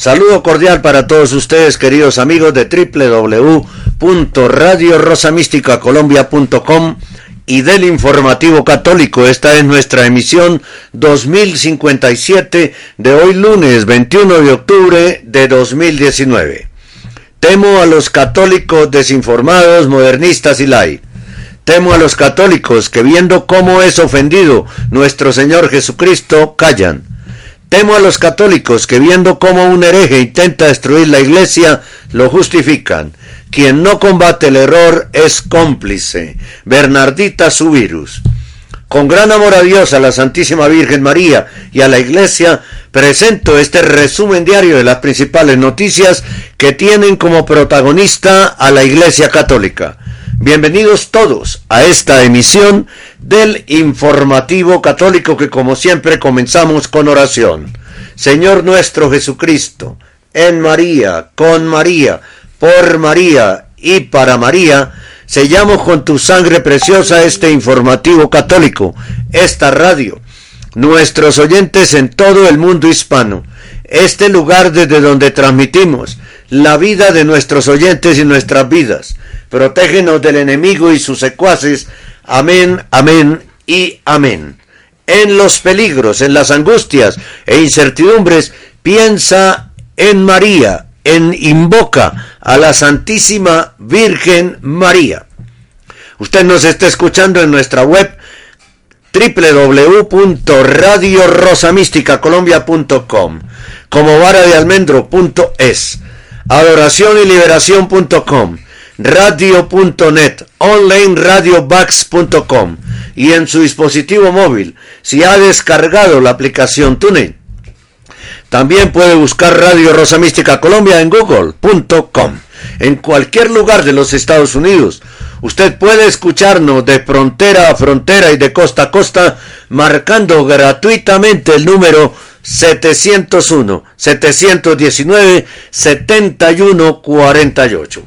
Saludo cordial para todos ustedes, queridos amigos de www.radiorosamísticacolombia.com y del Informativo Católico. Esta es nuestra emisión 2057 de hoy lunes 21 de octubre de 2019. Temo a los católicos desinformados, modernistas y lai. Temo a los católicos que viendo cómo es ofendido nuestro Señor Jesucristo, callan. Temo a los católicos que viendo cómo un hereje intenta destruir la iglesia, lo justifican. Quien no combate el error es cómplice. Bernardita Subirus. Con gran amor a Dios, a la Santísima Virgen María y a la Iglesia, presento este resumen diario de las principales noticias que tienen como protagonista a la Iglesia Católica. Bienvenidos todos a esta emisión del informativo católico que como siempre comenzamos con oración. Señor nuestro Jesucristo, en María, con María, por María y para María, sellamos con tu sangre preciosa este informativo católico, esta radio, nuestros oyentes en todo el mundo hispano, este lugar desde donde transmitimos la vida de nuestros oyentes y nuestras vidas protégenos del enemigo y sus secuaces. Amén, amén y amén. En los peligros, en las angustias e incertidumbres, piensa en María, en invoca a la Santísima Virgen María. Usted nos está escuchando en nuestra web www.radiorosamísticacolombia.com como vara de almendro.es adoración y liberación.com radio.net, onlineradiobax.com y en su dispositivo móvil si ha descargado la aplicación TuneIn. También puede buscar Radio Rosa Mística Colombia en google.com. En cualquier lugar de los Estados Unidos, usted puede escucharnos de frontera a frontera y de costa a costa marcando gratuitamente el número 701 719 7148.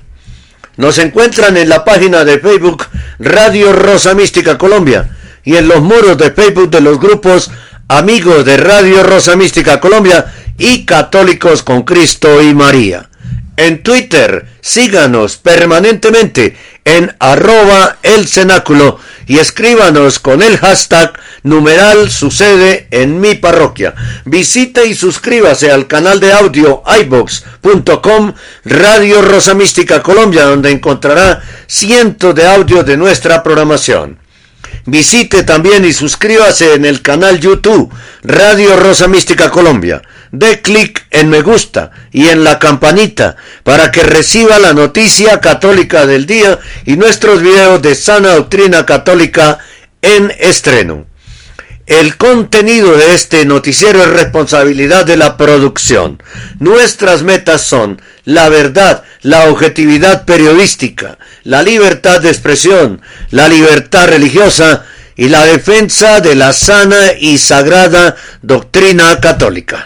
Nos encuentran en la página de Facebook Radio Rosa Mística Colombia y en los muros de Facebook de los grupos Amigos de Radio Rosa Mística Colombia y Católicos con Cristo y María. En Twitter, síganos permanentemente en arroba el y escríbanos con el hashtag numeral sucede en mi parroquia. Visite y suscríbase al canal de audio ibox.com Radio Rosa Mística Colombia donde encontrará cientos de audios de nuestra programación. Visite también y suscríbase en el canal YouTube Radio Rosa Mística Colombia dé clic en me gusta y en la campanita para que reciba la noticia católica del día y nuestros videos de sana doctrina católica en estreno. El contenido de este noticiero es responsabilidad de la producción. Nuestras metas son la verdad, la objetividad periodística, la libertad de expresión, la libertad religiosa y la defensa de la sana y sagrada doctrina católica.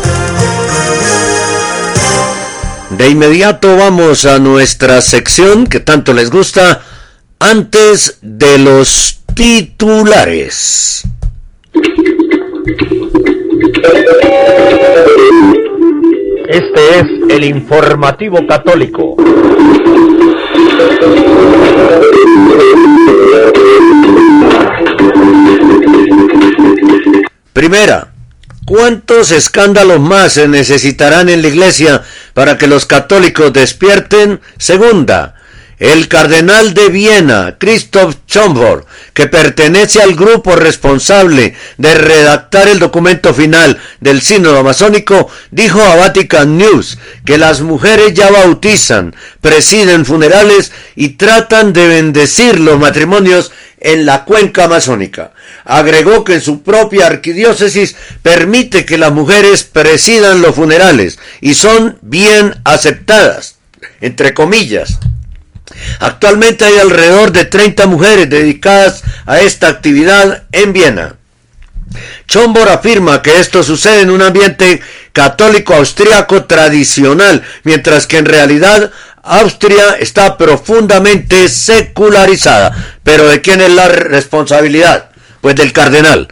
De inmediato vamos a nuestra sección que tanto les gusta antes de los titulares. Este es el informativo católico. Primera, ¿cuántos escándalos más se necesitarán en la iglesia para que los católicos despierten? Segunda, el cardenal de Viena, Christoph Schomburg, que pertenece al grupo responsable de redactar el documento final del sínodo amazónico, dijo a Vatican News que las mujeres ya bautizan, presiden funerales y tratan de bendecir los matrimonios en la cuenca amazónica. Agregó que su propia arquidiócesis permite que las mujeres presidan los funerales y son bien aceptadas, entre comillas. Actualmente hay alrededor de 30 mujeres dedicadas a esta actividad en Viena. Chombor afirma que esto sucede en un ambiente católico austriaco tradicional, mientras que en realidad Austria está profundamente secularizada. Pero ¿de quién es la responsabilidad? Pues del cardenal.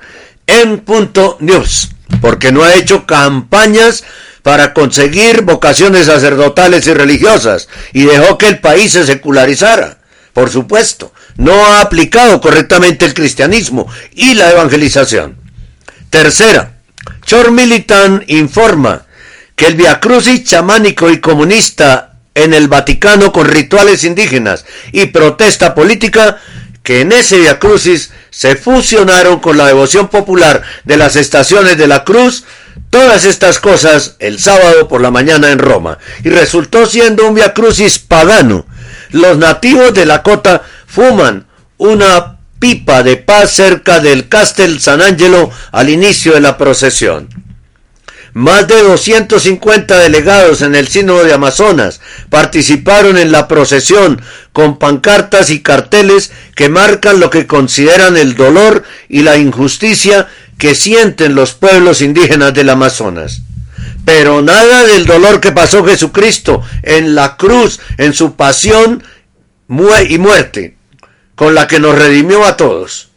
En punto news, porque no ha hecho campañas para conseguir vocaciones sacerdotales y religiosas y dejó que el país se secularizara. Por supuesto, no ha aplicado correctamente el cristianismo y la evangelización. Tercera, Chor Militan informa que el viacrucis chamánico y comunista en el Vaticano con rituales indígenas y protesta política que en ese viacrucis se fusionaron con la devoción popular de las estaciones de la cruz Todas estas cosas el sábado por la mañana en Roma y resultó siendo un viacrucis pagano. Los nativos de la cota fuman una pipa de paz cerca del Castel San Angelo al inicio de la procesión. Más de 250 delegados en el Sínodo de Amazonas participaron en la procesión con pancartas y carteles que marcan lo que consideran el dolor y la injusticia que sienten los pueblos indígenas del Amazonas. Pero nada del dolor que pasó Jesucristo en la cruz, en su pasión y muerte, con la que nos redimió a todos.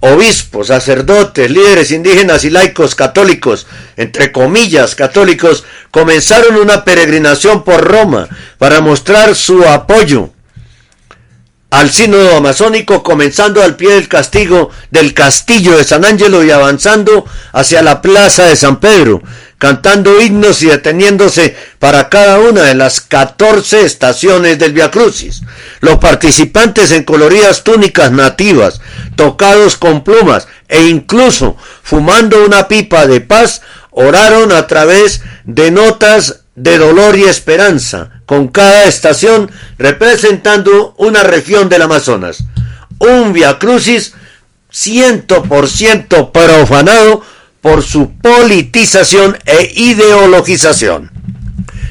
Obispos, sacerdotes, líderes indígenas y laicos católicos, entre comillas católicos, comenzaron una peregrinación por Roma para mostrar su apoyo al sínodo amazónico, comenzando al pie del castigo del castillo de San Ángelo y avanzando hacia la plaza de San Pedro, cantando himnos y deteniéndose para cada una de las 14 estaciones del Via Crucis. Los participantes en coloridas túnicas nativas, tocados con plumas e incluso fumando una pipa de paz, oraron a través de notas de dolor y esperanza, con cada estación representando una región del Amazonas. Un Via Crucis ciento por ciento profanado por su politización e ideologización.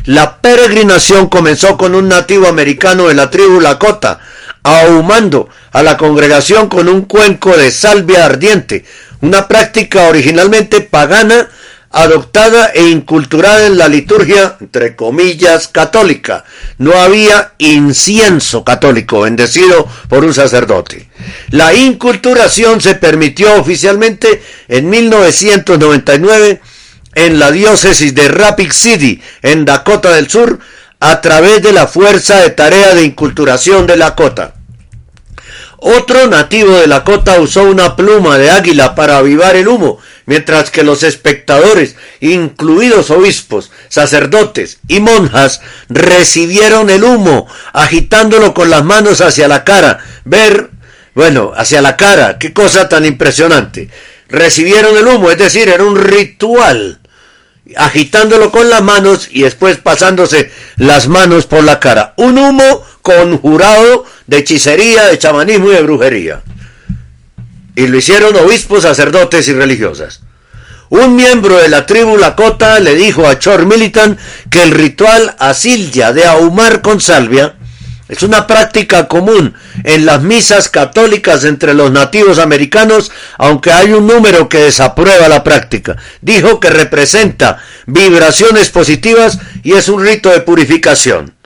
La peregrinación comenzó con un nativo americano de la tribu Lakota, ahumando a la congregación con un cuenco de salvia ardiente, una práctica originalmente pagana adoptada e inculturada en la liturgia, entre comillas, católica. No había incienso católico bendecido por un sacerdote. La inculturación se permitió oficialmente en 1999 en la diócesis de Rapid City, en Dakota del Sur, a través de la Fuerza de Tarea de Inculturación de Lakota. Otro nativo de Lakota usó una pluma de águila para avivar el humo mientras que los espectadores, incluidos obispos, sacerdotes y monjas, recibieron el humo, agitándolo con las manos hacia la cara. Ver, bueno, hacia la cara, qué cosa tan impresionante. Recibieron el humo, es decir, era un ritual, agitándolo con las manos y después pasándose las manos por la cara. Un humo conjurado de hechicería, de chamanismo y de brujería y lo hicieron obispos, sacerdotes y religiosas. Un miembro de la tribu Lakota le dijo a Chor Militan que el ritual asilya de ahumar con salvia es una práctica común en las misas católicas entre los nativos americanos, aunque hay un número que desaprueba la práctica. Dijo que representa vibraciones positivas y es un rito de purificación.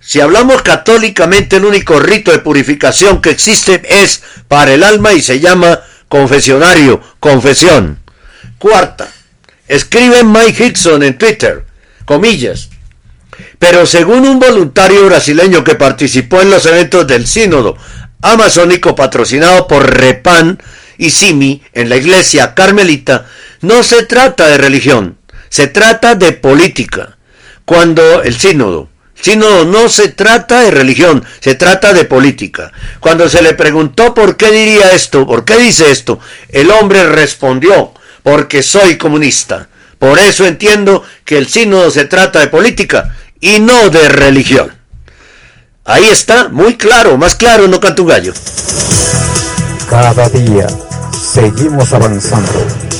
Si hablamos católicamente, el único rito de purificación que existe es para el alma y se llama confesionario, confesión. Cuarta, escribe Mike Hickson en Twitter, comillas. Pero según un voluntario brasileño que participó en los eventos del sínodo amazónico patrocinado por Repan y Simi en la iglesia carmelita, no se trata de religión, se trata de política. Cuando el sínodo Sino no se trata de religión, se trata de política. Cuando se le preguntó por qué diría esto, por qué dice esto, el hombre respondió, porque soy comunista. Por eso entiendo que el sínodo se trata de política y no de religión. Ahí está, muy claro, más claro no canto un gallo. Cada día seguimos avanzando.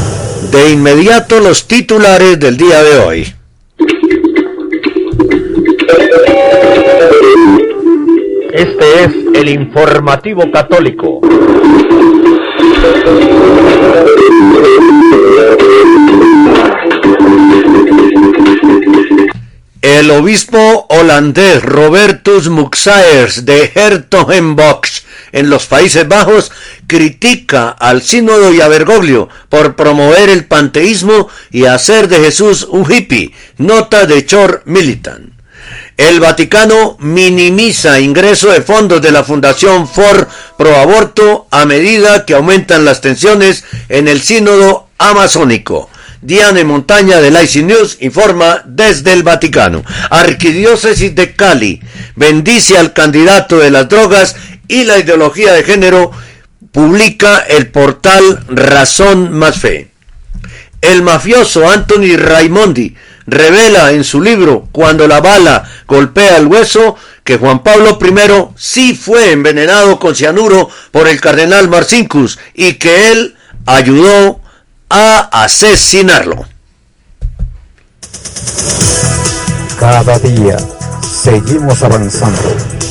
De inmediato los titulares del día de hoy. Este es el informativo católico. El obispo holandés Robertus Muxaers de Hertogenbosch en los Países Bajos critica al sínodo y a Bergoglio por promover el panteísmo y hacer de Jesús un hippie. Nota de Chor Militan. El Vaticano minimiza ingreso de fondos de la Fundación For Pro Aborto a medida que aumentan las tensiones en el sínodo amazónico. Diane Montaña de IC News informa desde el Vaticano. Arquidiócesis de Cali bendice al candidato de las drogas y la ideología de género. Publica el portal Razón Más Fe. El mafioso Anthony Raimondi revela en su libro Cuando la bala golpea el hueso que Juan Pablo I sí fue envenenado con cianuro por el cardenal Marcinkus y que él ayudó a asesinarlo. Cada día seguimos avanzando.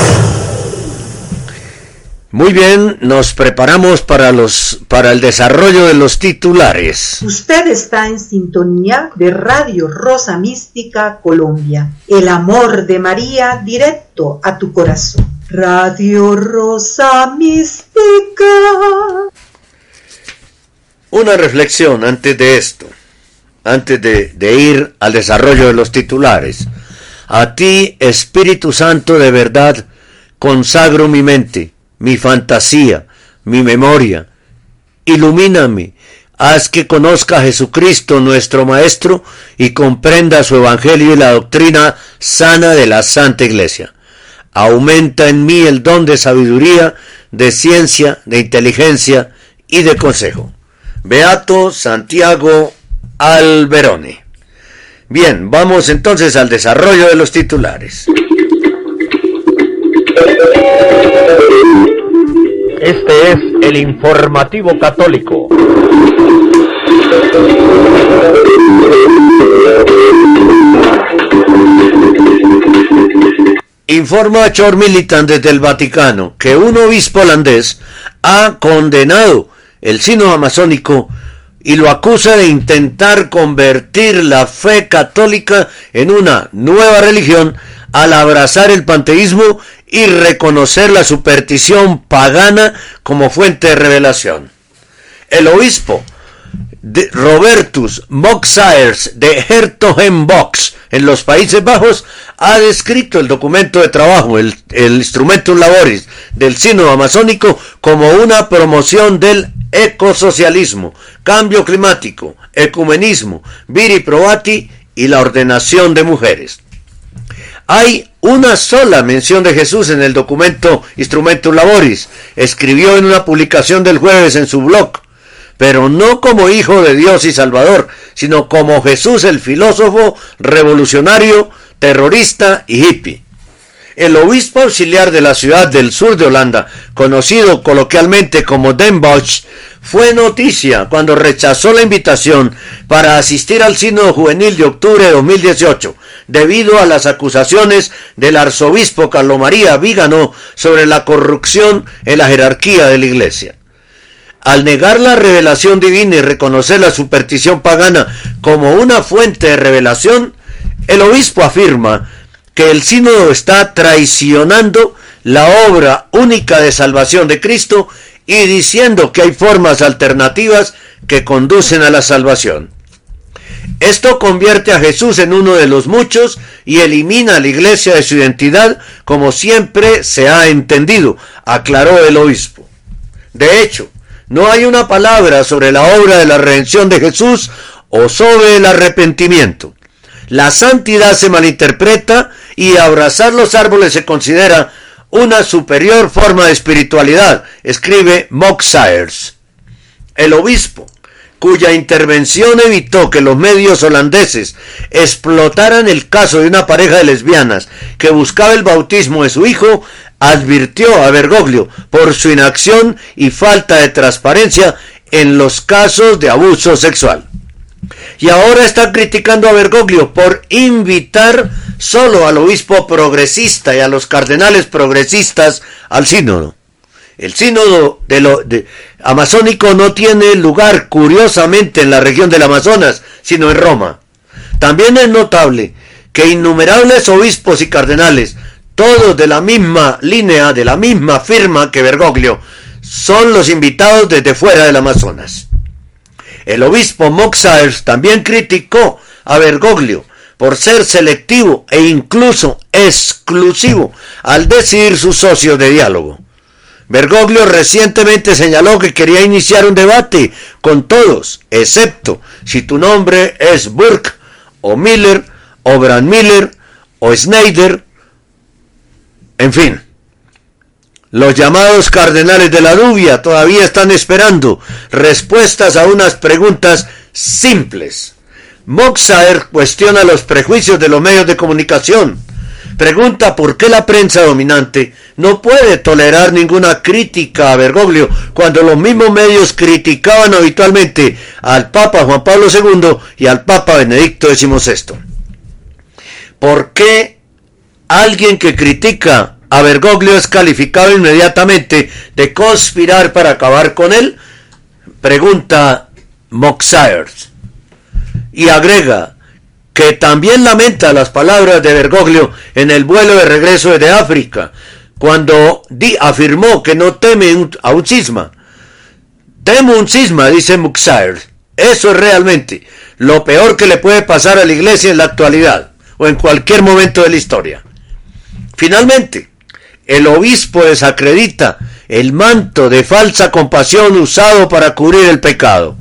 Muy bien, nos preparamos para los para el desarrollo de los titulares. Usted está en sintonía de Radio Rosa Mística Colombia. El amor de María directo a tu corazón. Radio Rosa Mística. Una reflexión antes de esto, antes de, de ir al desarrollo de los titulares. A ti, Espíritu Santo, de verdad, consagro mi mente, mi fantasía, mi memoria. Ilumíname, haz que conozca a Jesucristo nuestro Maestro y comprenda su Evangelio y la doctrina sana de la Santa Iglesia. Aumenta en mí el don de sabiduría, de ciencia, de inteligencia y de consejo. Beato Santiago Alberone. Bien, vamos entonces al desarrollo de los titulares. Este es el informativo católico. Informa Chor Militant desde el Vaticano que un obispo holandés ha condenado el sino amazónico y lo acusa de intentar convertir la fe católica en una nueva religión al abrazar el panteísmo y reconocer la superstición pagana como fuente de revelación. El obispo Robertus Moxaers de Hertogenbosch en los Países Bajos ha descrito el documento de trabajo, el, Instrumentum Laboris del Sínodo Amazónico como una promoción del ecosocialismo, cambio climático, ecumenismo, viri probati y la ordenación de mujeres. Hay una sola mención de Jesús en el documento Instrumentum Laboris. Escribió en una publicación del jueves en su blog, pero no como Hijo de Dios y Salvador, sino como Jesús el filósofo, revolucionario, terrorista y hippie. El obispo auxiliar de la ciudad del sur de Holanda, conocido coloquialmente como Den Bosch, fue noticia cuando rechazó la invitación para asistir al sínodo juvenil de octubre de 2018, debido a las acusaciones del arzobispo Carlo María Vígano sobre la corrupción en la jerarquía de la iglesia. Al negar la revelación divina y reconocer la superstición pagana como una fuente de revelación, el obispo afirma que el sínodo está traicionando la obra única de salvación de Cristo y diciendo que hay formas alternativas que conducen a la salvación. Esto convierte a Jesús en uno de los muchos y elimina a la iglesia de su identidad como siempre se ha entendido, aclaró el obispo. De hecho, no hay una palabra sobre la obra de la redención de Jesús o sobre el arrepentimiento. La santidad se malinterpreta y abrazar los árboles se considera una superior forma de espiritualidad, escribe Mock El obispo, cuya intervención evitó que los medios holandeses explotaran el caso de una pareja de lesbianas que buscaba el bautismo de su hijo, advirtió a Bergoglio por su inacción y falta de transparencia en los casos de abuso sexual. Y ahora está criticando a Bergoglio por invitar solo al obispo progresista y a los cardenales progresistas al sínodo. El sínodo de lo, amazónico no tiene lugar curiosamente en la región del Amazonas, sino en Roma. También es notable que innumerables obispos y cardenales, todos de la misma línea, de la misma firma que Bergoglio, son los invitados desde fuera del Amazonas. El obispo Moxaers también criticó a Bergoglio por ser selectivo e incluso exclusivo al decidir sus socios de diálogo. Bergoglio recientemente señaló que quería iniciar un debate con todos, excepto si tu nombre es Burke o Miller o Brand Miller o Snyder, en fin. Los llamados cardenales de la dubia todavía están esperando respuestas a unas preguntas simples. Moxaer cuestiona los prejuicios de los medios de comunicación. Pregunta por qué la prensa dominante no puede tolerar ninguna crítica a Bergoglio cuando los mismos medios criticaban habitualmente al Papa Juan Pablo II y al Papa Benedicto XVI. ¿Por qué alguien que critica a Bergoglio es calificado inmediatamente de conspirar para acabar con él? Pregunta Moxaer y agrega que también lamenta las palabras de Bergoglio en el vuelo de regreso de África, cuando di afirmó que no teme a un cisma. Temo un cisma, dice Muxair. Eso es realmente lo peor que le puede pasar a la iglesia en la actualidad o en cualquier momento de la historia. Finalmente, el obispo desacredita el manto de falsa compasión usado para cubrir el pecado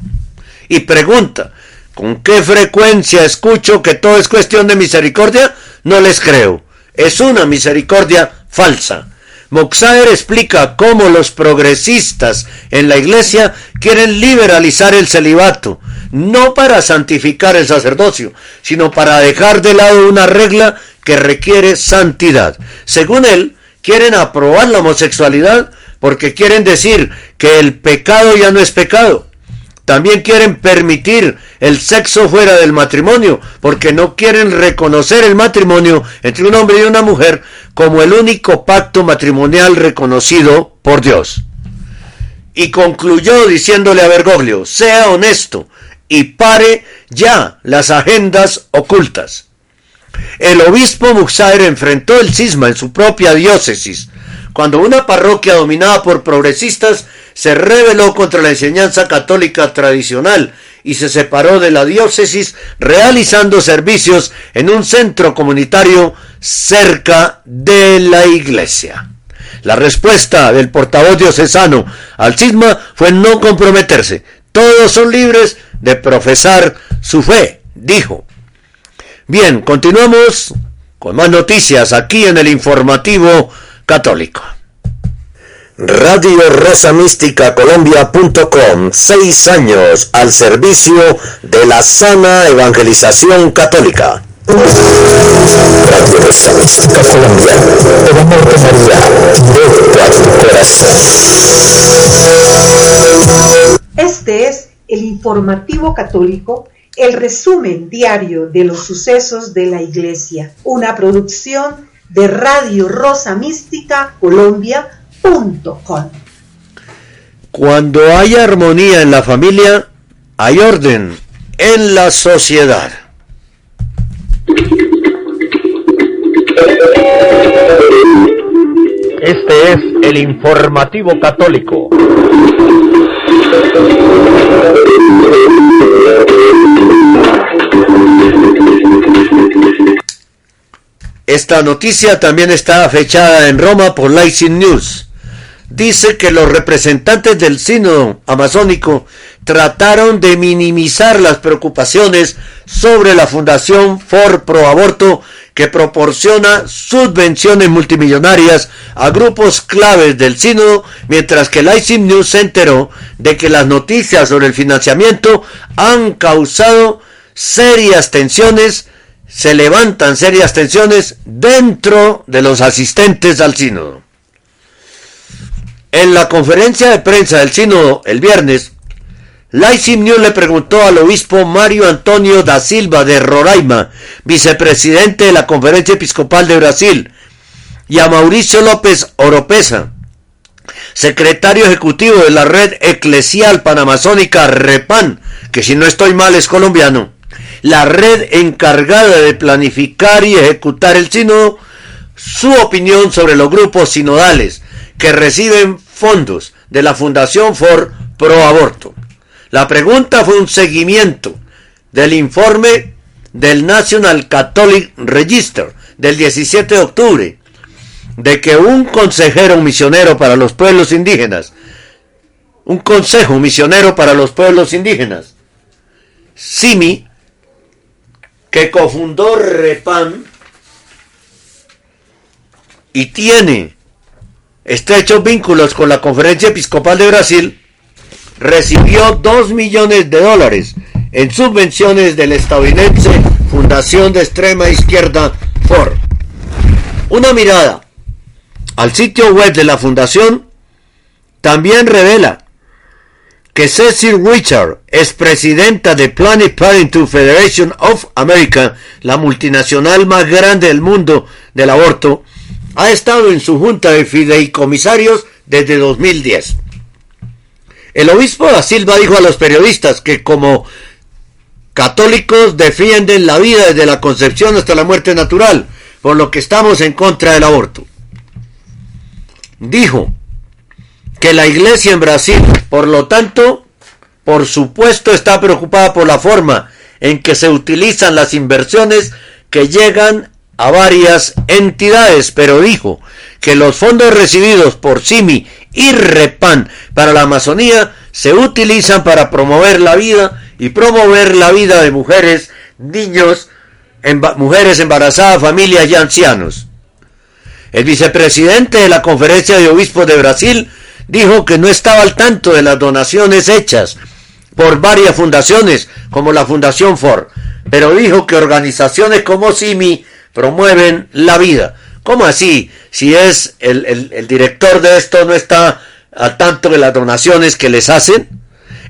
y pregunta ¿Con qué frecuencia escucho que todo es cuestión de misericordia? No les creo. Es una misericordia falsa. Moxaer explica cómo los progresistas en la iglesia quieren liberalizar el celibato, no para santificar el sacerdocio, sino para dejar de lado una regla que requiere santidad. Según él, quieren aprobar la homosexualidad porque quieren decir que el pecado ya no es pecado. También quieren permitir el sexo fuera del matrimonio, porque no quieren reconocer el matrimonio entre un hombre y una mujer como el único pacto matrimonial reconocido por Dios. Y concluyó diciéndole a Bergoglio, sea honesto y pare ya las agendas ocultas. El obispo Muxaer enfrentó el cisma en su propia diócesis, cuando una parroquia dominada por progresistas se rebeló contra la enseñanza católica tradicional y se separó de la diócesis realizando servicios en un centro comunitario cerca de la iglesia. La respuesta del portavoz diocesano al cisma fue no comprometerse. Todos son libres de profesar su fe, dijo. Bien, continuamos con más noticias aquí en el informativo católico. Radio Rosa Mística Colombia.com, seis años al servicio de la sana evangelización católica. Radio Rosa Mística Colombia, el amor de María, directo a tu corazón. Este es el informativo católico, el resumen diario de los sucesos de la Iglesia, una producción de Radio Rosa Mística Colombia cuando hay armonía en la familia, hay orden en la sociedad. Este es el informativo católico. Esta noticia también está fechada en Roma por Leipzig News dice que los representantes del sínodo amazónico trataron de minimizar las preocupaciones sobre la Fundación For Pro Aborto que proporciona subvenciones multimillonarias a grupos claves del sínodo, mientras que el ICIM News se enteró de que las noticias sobre el financiamiento han causado serias tensiones, se levantan serias tensiones dentro de los asistentes al sínodo. En la conferencia de prensa del sínodo el viernes, Laisim News le preguntó al obispo Mario Antonio da Silva de Roraima, vicepresidente de la Conferencia Episcopal de Brasil, y a Mauricio López Oropesa, secretario ejecutivo de la red eclesial panamazónica REPAN, que si no estoy mal es colombiano, la red encargada de planificar y ejecutar el sínodo, su opinión sobre los grupos sinodales, que reciben fondos de la Fundación For Pro Aborto. La pregunta fue un seguimiento del informe del National Catholic Register del 17 de octubre de que un consejero misionero para los pueblos indígenas, un consejo misionero para los pueblos indígenas, Simi, que cofundó REPAM y tiene estrechos vínculos con la Conferencia Episcopal de Brasil, recibió 2 millones de dólares en subvenciones del estadounidense Fundación de Extrema Izquierda Ford. Una mirada al sitio web de la fundación también revela que Cecil Richard, expresidenta de Planned Parenthood Federation of America, la multinacional más grande del mundo del aborto, ha estado en su junta de fideicomisarios desde 2010. El obispo da Silva dijo a los periodistas que como católicos defienden la vida desde la concepción hasta la muerte natural, por lo que estamos en contra del aborto. Dijo que la iglesia en Brasil, por lo tanto, por supuesto está preocupada por la forma en que se utilizan las inversiones que llegan a varias entidades, pero dijo que los fondos recibidos por CIMI y REPAN para la Amazonía se utilizan para promover la vida y promover la vida de mujeres, niños, mujeres embarazadas, familias y ancianos. El vicepresidente de la Conferencia de Obispos de Brasil dijo que no estaba al tanto de las donaciones hechas por varias fundaciones, como la Fundación Ford, pero dijo que organizaciones como CIMI promueven la vida. ¿Cómo así? Si es el, el, director de esto no está a tanto de las donaciones que les hacen.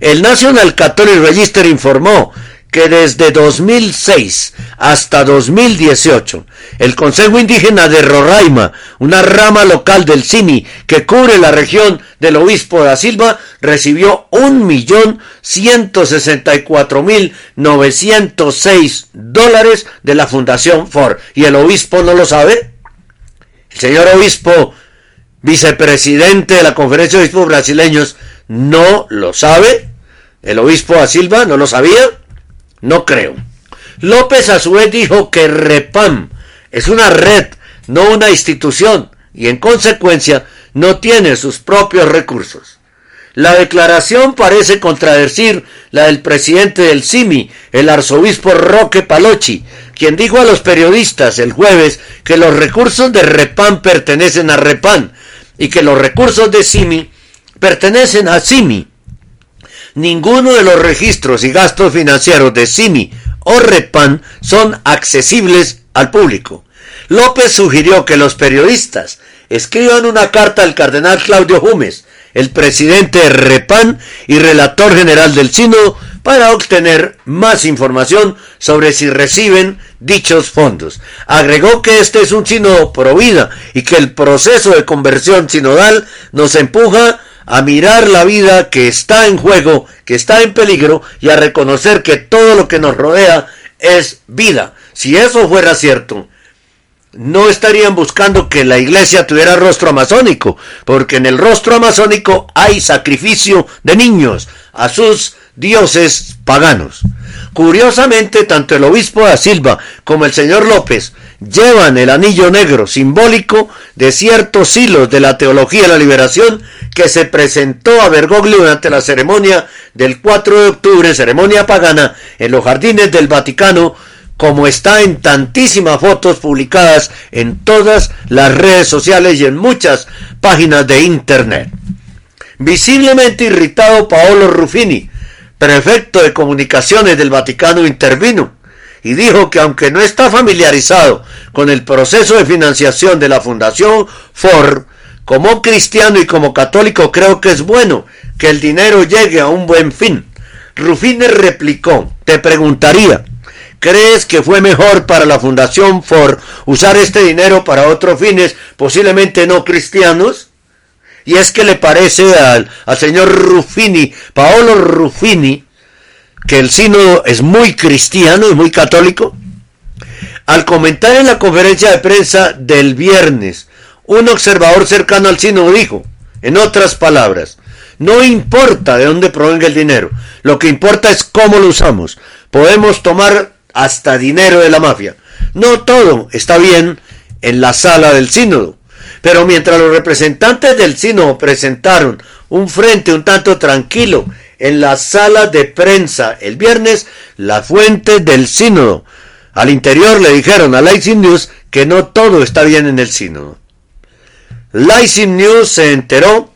El National Catholic Register informó que desde 2006 hasta 2018, el Consejo Indígena de Roraima, una rama local del CIMI que cubre la región del Obispo de Silva, recibió 1.164.906 dólares de la Fundación Ford. ¿Y el obispo no lo sabe? El señor obispo, vicepresidente de la Conferencia de Obispos Brasileños, no lo sabe. El obispo da Silva no lo sabía. No creo. López a su vez dijo que REPAM es una red, no una institución, y en consecuencia no tiene sus propios recursos. La declaración parece contradecir la del presidente del CIMI, el arzobispo Roque Palocci, quien dijo a los periodistas el jueves que los recursos de REPAN pertenecen a REPAN y que los recursos de CIMI pertenecen a CIMI. Ninguno de los registros y gastos financieros de CIMI o REPAN son accesibles al público. López sugirió que los periodistas escriban una carta al cardenal Claudio Jumes, el presidente de REPAN y relator general del Sínodo, para obtener más información sobre si reciben dichos fondos. Agregó que este es un sínodo pro vida y que el proceso de conversión sinodal nos empuja a mirar la vida que está en juego, que está en peligro y a reconocer que todo lo que nos rodea es vida. Si eso fuera cierto, no estarían buscando que la iglesia tuviera rostro amazónico, porque en el rostro amazónico hay sacrificio de niños a sus dioses paganos. Curiosamente, tanto el obispo da Silva como el señor López llevan el anillo negro simbólico de ciertos hilos de la teología de la liberación que se presentó a Bergoglio durante la ceremonia del 4 de octubre, ceremonia pagana, en los jardines del Vaticano, como está en tantísimas fotos publicadas en todas las redes sociales y en muchas páginas de internet. Visiblemente irritado Paolo Ruffini, prefecto de comunicaciones del Vaticano, intervino y dijo que aunque no está familiarizado con el proceso de financiación de la Fundación Ford, como cristiano y como católico creo que es bueno que el dinero llegue a un buen fin. Ruffini replicó, te preguntaría, ¿Crees que fue mejor para la Fundación Ford usar este dinero para otros fines, posiblemente no cristianos? Y es que le parece al, señor Ruffini, Paolo Ruffini, que el sínodo es muy cristiano y muy católico. Al comentar en la conferencia de prensa del viernes, un observador cercano al sínodo dijo, en otras palabras, no importa de dónde provenga el dinero, lo que importa es cómo lo usamos. Podemos tomar hasta dinero de la mafia. No todo está bien en la sala del sínodo. Pero mientras los representantes del sínodo presentaron un frente un tanto tranquilo en la sala de prensa el viernes, las fuentes del sínodo al interior le dijeron a Leipzig News que no todo está bien en el sínodo. Leipzig News se enteró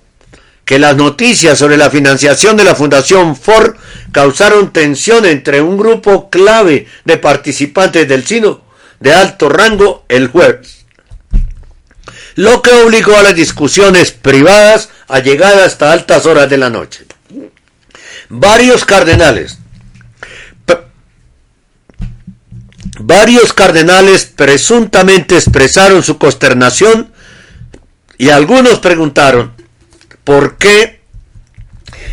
que las noticias sobre la financiación de la Fundación Ford causaron tensión entre un grupo clave de participantes del sino de alto rango el jueves, lo que obligó a las discusiones privadas a llegar hasta altas horas de la noche. Varios cardenales, varios cardenales presuntamente expresaron su consternación y algunos preguntaron por qué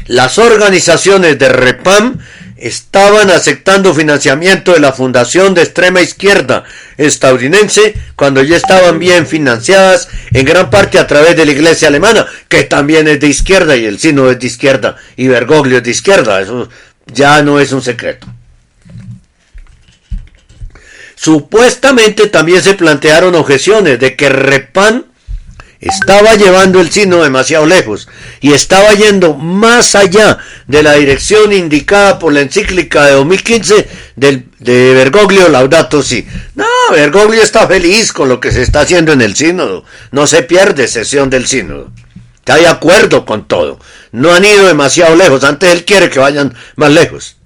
las organizaciones de REPAM estaban aceptando financiamiento de la Fundación de Extrema Izquierda estadounidense cuando ya estaban bien financiadas en gran parte a través de la Iglesia alemana, que también es de izquierda y el Sino es de izquierda y Bergoglio es de izquierda, eso ya no es un secreto. Supuestamente también se plantearon objeciones de que REPAM estaba llevando el sino demasiado lejos y estaba yendo más allá de la dirección indicada por la encíclica de 2015 del, de Bergoglio Laudato Si. No, Bergoglio está feliz con lo que se está haciendo en el sínodo. No se pierde sesión del sínodo. Está de acuerdo con todo. No han ido demasiado lejos. Antes él quiere que vayan más lejos.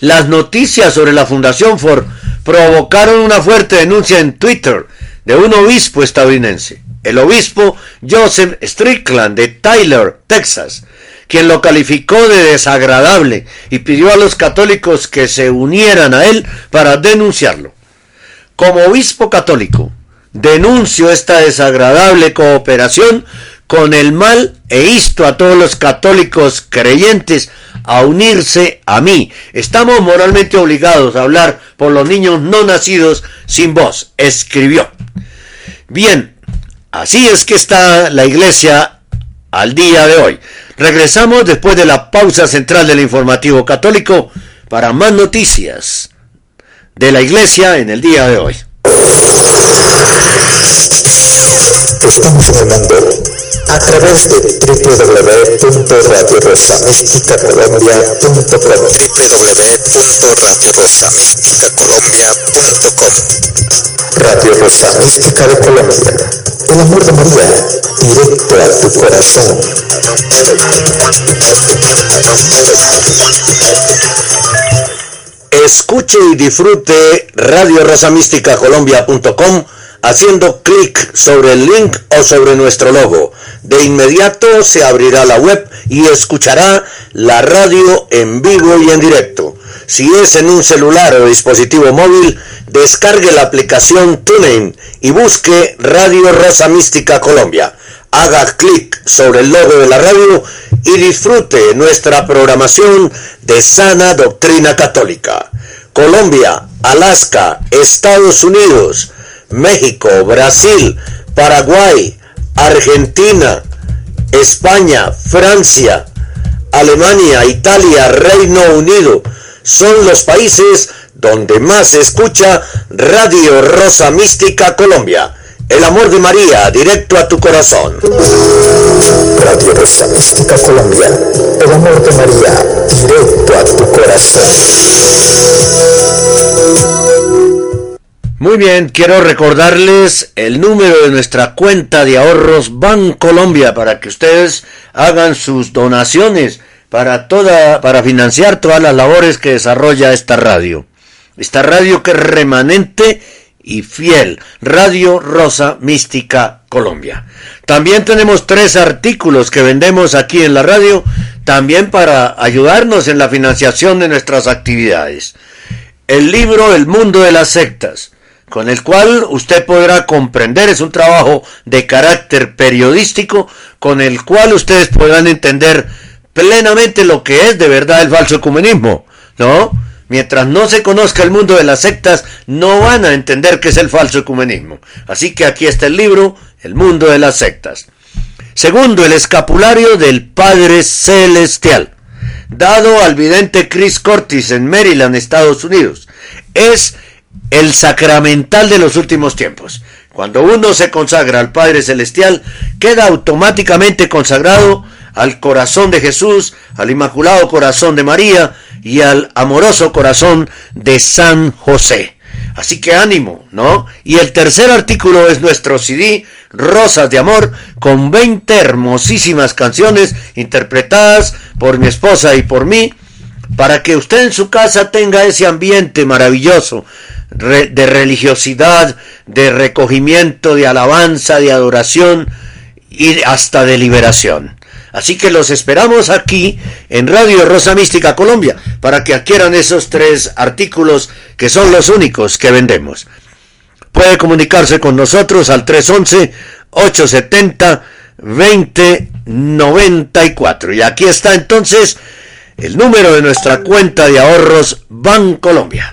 Las noticias sobre la Fundación Ford provocaron una fuerte denuncia en Twitter de un obispo estadounidense el obispo Joseph Strickland de Tyler, Texas, quien lo calificó de desagradable y pidió a los católicos que se unieran a él para denunciarlo. Como obispo católico, denuncio esta desagradable cooperación con el mal e insto a todos los católicos creyentes a unirse a mí. Estamos moralmente obligados a hablar por los niños no nacidos sin voz, escribió. Bien, Así es que está la iglesia al día de hoy. Regresamos después de la pausa central del informativo católico para más noticias de la iglesia en el día de hoy. Estamos hablando a través de www.radiorosamísticacolombia.com www.radiorosamísticacolombia.com Radio Rosa Mística de Colombia el amor de María, directo a tu corazón. Escuche y disfrute Radio Rosa Mística Colombia.com haciendo clic sobre el link o sobre nuestro logo. De inmediato se abrirá la web y escuchará la radio en vivo y en directo. Si es en un celular o dispositivo móvil, descargue la aplicación TuneIn y busque Radio Rosa Mística Colombia. Haga clic sobre el logo de la radio y disfrute nuestra programación de sana doctrina católica. Colombia, Alaska, Estados Unidos, México, Brasil, Paraguay, Argentina, España, Francia, Alemania, Italia, Reino Unido son los países donde más se escucha Radio Rosa Mística Colombia. El amor de María, directo a tu corazón. Radio Rosa Mística Colombia. El amor de María, directo a tu corazón. Muy bien, quiero recordarles el número de nuestra cuenta de ahorros Bancolombia para que ustedes hagan sus donaciones para toda para financiar todas las labores que desarrolla esta radio. Esta radio que es remanente y fiel, Radio Rosa Mística Colombia. También tenemos tres artículos que vendemos aquí en la radio, también para ayudarnos en la financiación de nuestras actividades. El libro El mundo de las sectas, con el cual usted podrá comprender, es un trabajo de carácter periodístico, con el cual ustedes podrán entender plenamente lo que es de verdad el falso ecumenismo, ¿no? Mientras no se conozca el mundo de las sectas, no van a entender qué es el falso ecumenismo. Así que aquí está el libro, El mundo de las sectas. Segundo, el escapulario del Padre Celestial, dado al vidente Chris Cortis en Maryland, Estados Unidos. Es el sacramental de los últimos tiempos. Cuando uno se consagra al Padre Celestial, queda automáticamente consagrado al corazón de Jesús, al Inmaculado Corazón de María y al amoroso corazón de San José. Así que ánimo, ¿no? Y el tercer artículo es nuestro CD, Rosas de Amor, con 20 hermosísimas canciones interpretadas por mi esposa y por mí, para que usted en su casa tenga ese ambiente maravilloso de religiosidad, de recogimiento, de alabanza, de adoración y hasta de liberación. Así que los esperamos aquí en Radio Rosa Mística Colombia para que adquieran esos tres artículos que son los únicos que vendemos. Puede comunicarse con nosotros al 311-870-2094. Y aquí está entonces el número de nuestra cuenta de ahorros Bancolombia.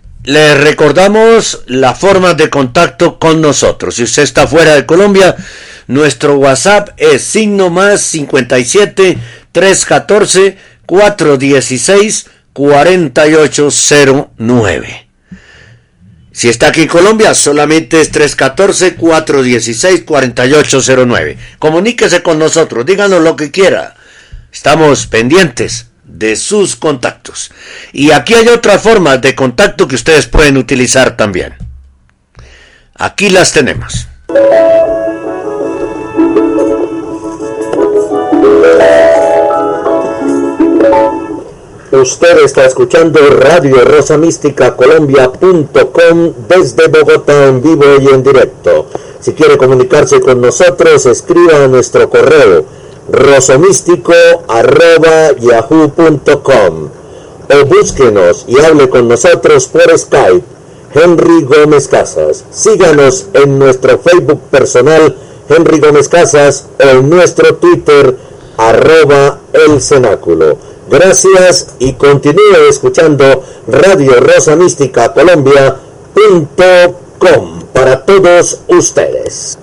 le recordamos la forma de contacto con nosotros. Si usted está fuera de Colombia, nuestro WhatsApp es signo más 57 314 416 4809. Si está aquí en Colombia, solamente es 314-416-4809. Comuníquese con nosotros, díganos lo que quiera. Estamos pendientes de sus contactos. Y aquí hay otras formas de contacto que ustedes pueden utilizar también. Aquí las tenemos. Usted está escuchando Radio Rosa Mística Colombia.com desde Bogotá en vivo y en directo. Si quiere comunicarse con nosotros, escriba a nuestro correo rosomístico.yahoo.com o búsquenos y hable con nosotros por Skype. Henry Gómez Casas. Síganos en nuestro Facebook personal Henry Gómez Casas o en nuestro Twitter arroba el cenáculo. Gracias y continúe escuchando Radio Rosa Mística Colombia.com para todos ustedes.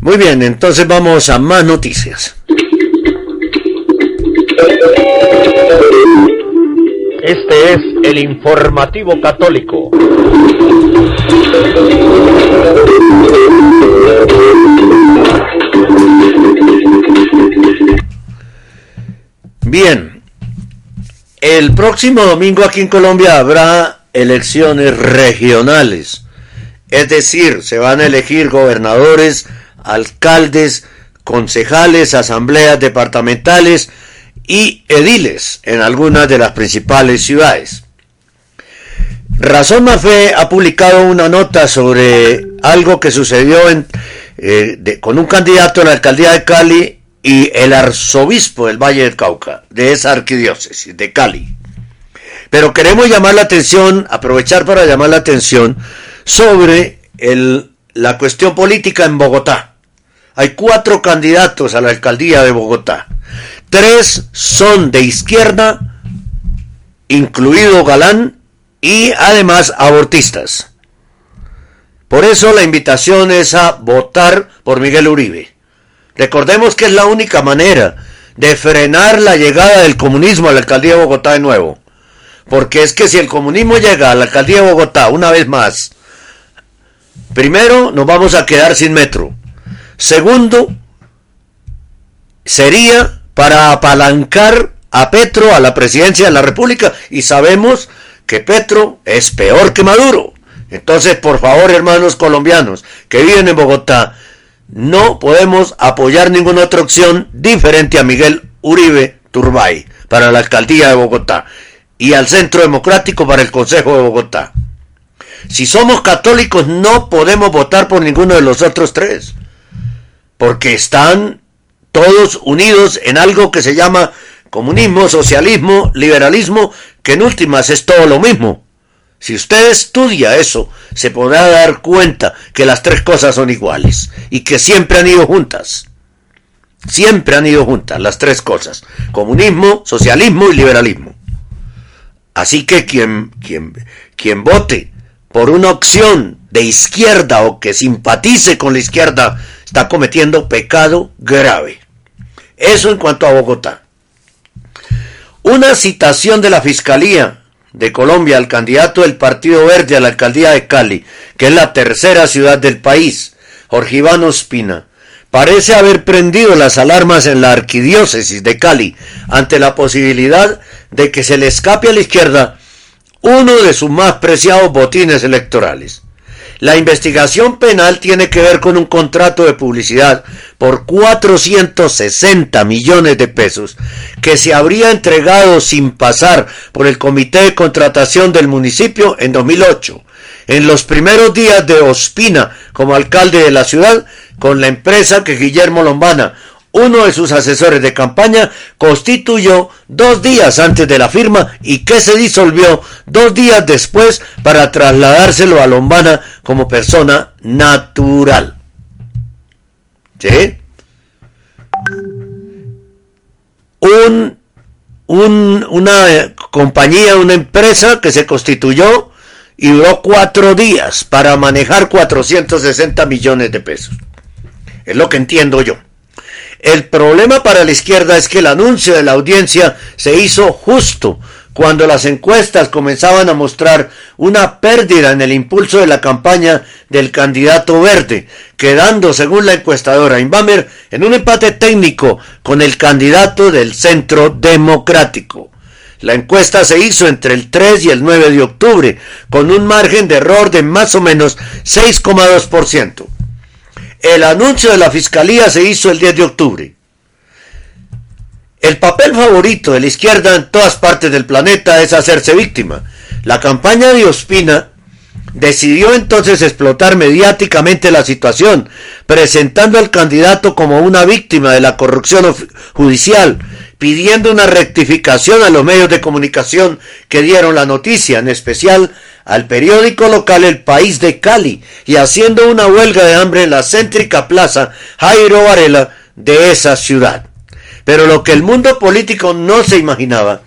Muy bien, entonces vamos a más noticias. Este es el informativo católico. Bien, el próximo domingo aquí en Colombia habrá elecciones regionales. Es decir, se van a elegir gobernadores, alcaldes, concejales, asambleas departamentales y ediles en algunas de las principales ciudades. Razón Mafé ha publicado una nota sobre algo que sucedió en, eh, con un candidato a la alcaldía de Cali y el arzobispo del Valle del Cauca, de esa arquidiócesis, de Cali. Pero queremos llamar la atención, aprovechar para llamar la atención sobre la cuestión política en Bogotá. Hay cuatro candidatos a la alcaldía de Bogotá. Tres son de izquierda, incluido Galán, y además abortistas. Por eso la invitación es a votar por Miguel Uribe. Recordemos que es la única manera de frenar la llegada del comunismo a la alcaldía de Bogotá de nuevo. Porque es que si el comunismo llega a la alcaldía de Bogotá una vez más, primero nos vamos a quedar sin metro. Segundo, sería para apalancar a Petro a la presidencia de la República y sabemos que Petro es peor que Maduro. Entonces, por favor, hermanos colombianos que viven en Bogotá, no podemos apoyar ninguna otra opción diferente a Miguel Uribe Turbay para la alcaldía de Bogotá y al Centro Democrático para el Consejo de Bogotá. Si somos católicos no podemos votar por ninguno de los otros tres, porque están todos unidos en algo que se llama comunismo, socialismo, liberalismo, que en últimas es todo lo mismo. Si usted estudia eso, se podrá dar cuenta que las tres cosas son iguales y que siempre han ido juntas. Siempre han ido juntas las tres cosas. Comunismo, socialismo y liberalismo. Así que quien, quien, quien vote por una opción de izquierda o que simpatice con la izquierda está cometiendo pecado grave. Eso en cuanto a Bogotá. Una citación de la Fiscalía de Colombia al candidato del Partido Verde a la alcaldía de Cali, que es la tercera ciudad del país, Jorge Iván Ospina, parece haber prendido las alarmas en la arquidiócesis de Cali ante la posibilidad de que se le escape a la izquierda uno de sus más preciados botines electorales. La investigación penal tiene que ver con un contrato de publicidad por 460 millones de pesos que se habría entregado sin pasar por el comité de contratación del municipio en 2008. En los primeros días de Ospina como alcalde de la ciudad, con la empresa que Guillermo Lombana, uno de sus asesores de campaña constituyó dos días antes de la firma y que se disolvió dos días después para trasladárselo a Lombana como persona natural. ¿Sí? Un, un, una compañía, una empresa que se constituyó y duró cuatro días para manejar 460 millones de pesos. Es lo que entiendo yo. El problema para la izquierda es que el anuncio de la audiencia se hizo justo cuando las encuestas comenzaban a mostrar una pérdida en el impulso de la campaña del candidato verde, quedando, según la encuestadora Inbamer, en un empate técnico con el candidato del centro democrático. La encuesta se hizo entre el 3 y el 9 de octubre, con un margen de error de más o menos 6,2%. El anuncio de la Fiscalía se hizo el 10 de octubre. El papel favorito de la izquierda en todas partes del planeta es hacerse víctima. La campaña de Ospina decidió entonces explotar mediáticamente la situación, presentando al candidato como una víctima de la corrupción judicial, pidiendo una rectificación a los medios de comunicación que dieron la noticia, en especial al periódico local El País de Cali, y haciendo una huelga de hambre en la céntrica plaza Jairo Varela de esa ciudad. Pero lo que el mundo político no se imaginaba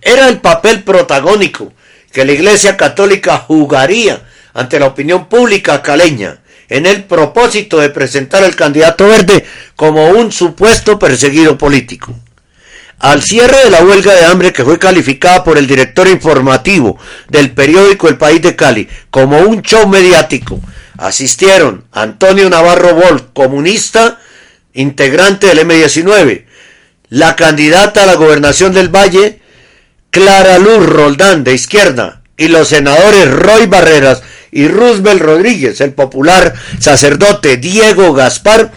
era el papel protagónico que la Iglesia Católica jugaría ante la opinión pública caleña en el propósito de presentar al candidato verde como un supuesto perseguido político. Al cierre de la huelga de hambre que fue calificada por el director informativo del periódico El País de Cali como un show mediático, asistieron Antonio Navarro Wolf, comunista, integrante del M19, la candidata a la gobernación del Valle, Clara Luz Roldán, de izquierda, y los senadores Roy Barreras y Roosevelt Rodríguez, el popular sacerdote Diego Gaspar,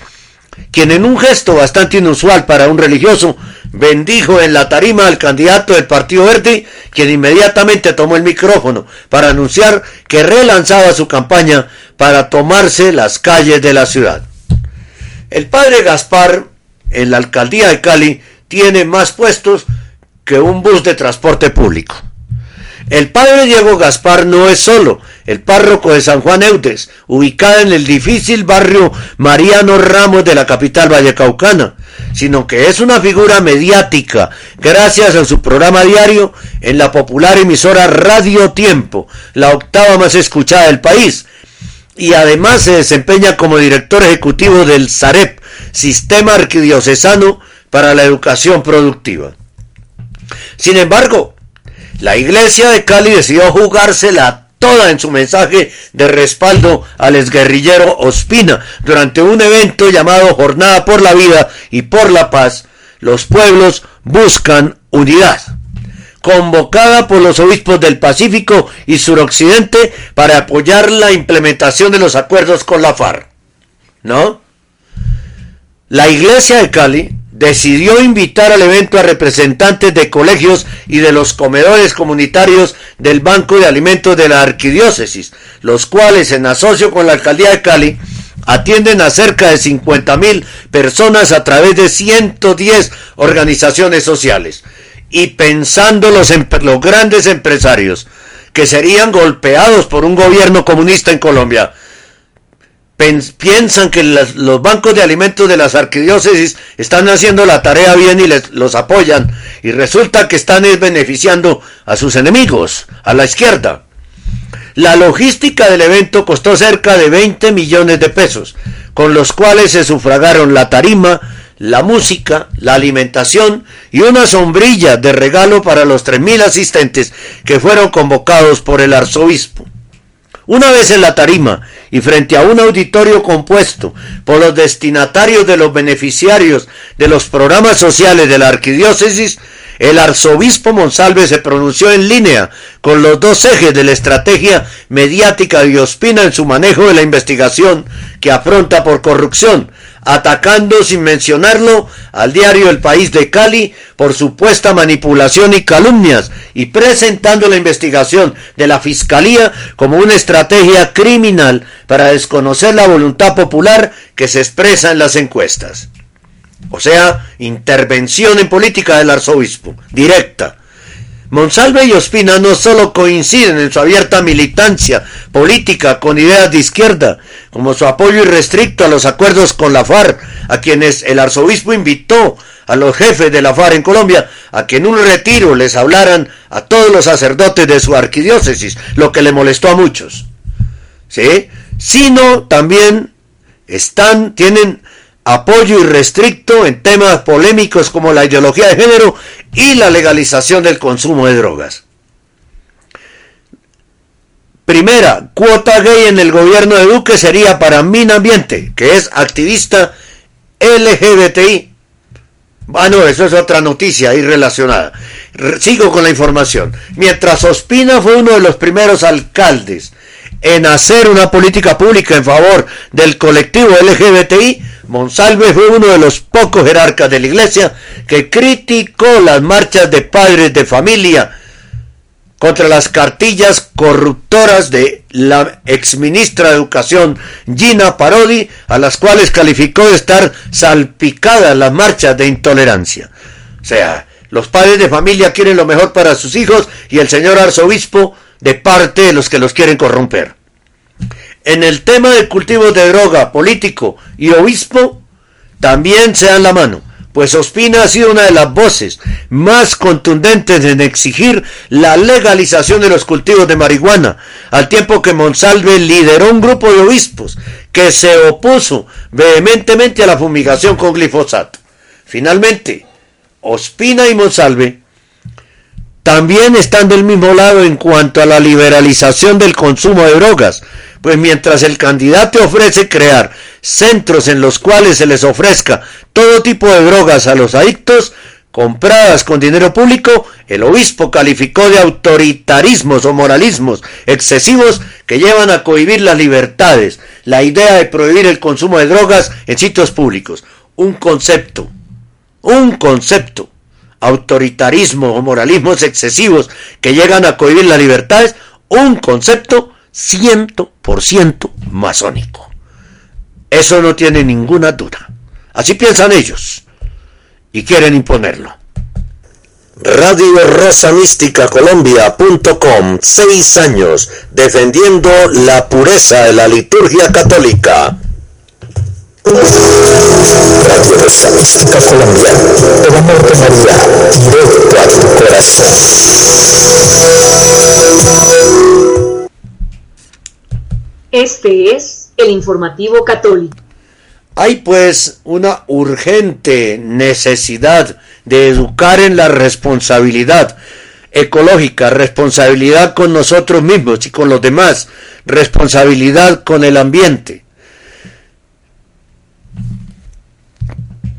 quien en un gesto bastante inusual para un religioso bendijo en la tarima al candidato del Partido Verde, quien inmediatamente tomó el micrófono para anunciar que relanzaba su campaña para tomarse las calles de la ciudad. El padre Gaspar, en la alcaldía de Cali, tiene más puestos que un bus de transporte público. El padre Diego Gaspar no es solo el párroco de San Juan Eudes, ubicada en el difícil barrio Mariano Ramos de la capital vallecaucana, sino que es una figura mediática gracias a su programa diario en la popular emisora Radio Tiempo, la octava más escuchada del país, y además se desempeña como director ejecutivo del SAREP, Sistema Arquidiocesano para la Educación Productiva. Sin embargo, la iglesia de Cali decidió jugársela toda en su mensaje de respaldo al exguerrillero Ospina durante un evento llamado Jornada por la Vida y por la Paz. Los pueblos buscan unidad convocada por los obispos del Pacífico y Suroccidente para apoyar la implementación de los acuerdos con la FARC. ¿No? La iglesia de Cali decidió invitar al evento a representantes de colegios y de los comedores comunitarios del Banco de Alimentos de la Arquidiócesis, los cuales en asocio con la Alcaldía de Cali atienden a cerca de 50 mil personas a través de 110 organizaciones sociales. Y pensando los, los grandes empresarios que serían golpeados por un gobierno comunista en Colombia, piensan que los bancos de alimentos de las arquidiócesis están haciendo la tarea bien y les, los apoyan y resulta que están beneficiando a sus enemigos, a la izquierda. La logística del evento costó cerca de 20 millones de pesos, con los cuales se sufragaron la tarima, la música, la alimentación y una sombrilla de regalo para los 3.000 asistentes que fueron convocados por el arzobispo. Una vez en la tarima y frente a un auditorio compuesto por los destinatarios de los beneficiarios de los programas sociales de la arquidiócesis, el arzobispo Monsalve se pronunció en línea con los dos ejes de la estrategia mediática de Ospina en su manejo de la investigación que afronta por corrupción, atacando sin mencionarlo al diario El País de Cali por supuesta manipulación y calumnias y presentando la investigación de la Fiscalía como una estrategia criminal para desconocer la voluntad popular que se expresa en las encuestas. O sea, intervención en política del arzobispo, directa. Monsalve y Ospina no solo coinciden en su abierta militancia política con ideas de izquierda, como su apoyo irrestricto a los acuerdos con la FARC, a quienes el arzobispo invitó a los jefes de la FARC en Colombia a que en un retiro les hablaran a todos los sacerdotes de su arquidiócesis, lo que le molestó a muchos. ¿Sí? Sino también están, tienen apoyo irrestricto en temas polémicos como la ideología de género y la legalización del consumo de drogas. Primera, cuota gay en el gobierno de Duque sería para Mina Ambiente, que es activista LGBTI. Ah, no, eso es otra noticia ahí relacionada. Sigo con la información. Mientras Ospina fue uno de los primeros alcaldes en hacer una política pública en favor del colectivo LGBTI, Monsalve fue uno de los pocos jerarcas de la iglesia que criticó las marchas de padres de familia contra las cartillas corruptoras de la exministra de Educación Gina Parodi, a las cuales calificó de estar salpicadas las marchas de intolerancia. O sea, los padres de familia quieren lo mejor para sus hijos y el señor arzobispo de parte de los que los quieren corromper. En el tema del cultivo de droga, político y obispo, también se dan la mano pues Ospina ha sido una de las voces más contundentes en exigir la legalización de los cultivos de marihuana, al tiempo que Monsalve lideró un grupo de obispos que se opuso vehementemente a la fumigación con glifosato. Finalmente, Ospina y Monsalve también están del mismo lado en cuanto a la liberalización del consumo de drogas, pues mientras el candidato ofrece crear centros en los cuales se les ofrezca todo tipo de drogas a los adictos, compradas con dinero público, el obispo calificó de autoritarismos o moralismos excesivos que llevan a cohibir las libertades, la idea de prohibir el consumo de drogas en sitios públicos. Un concepto, un concepto, autoritarismo o moralismos excesivos que llegan a cohibir las libertades, un concepto 100% masónico. Eso no tiene ninguna duda. Así piensan ellos y quieren imponerlo. Radio Rosa Mística Colombia.com, seis años defendiendo la pureza de la liturgia católica. Radio Colombia, el amor de María, directo a tu corazón. Este es el informativo católico. Hay pues una urgente necesidad de educar en la responsabilidad ecológica, responsabilidad con nosotros mismos y con los demás, responsabilidad con el ambiente.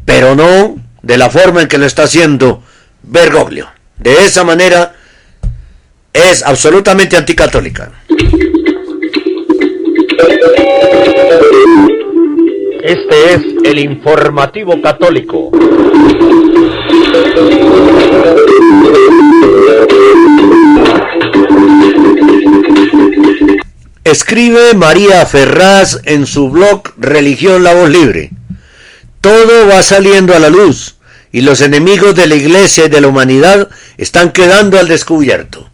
Pero no de la forma en que lo está haciendo Bergoglio. De esa manera es absolutamente anticatólica. Este es el informativo católico. Escribe María Ferraz en su blog Religión La Voz Libre. Todo va saliendo a la luz y los enemigos de la iglesia y de la humanidad están quedando al descubierto.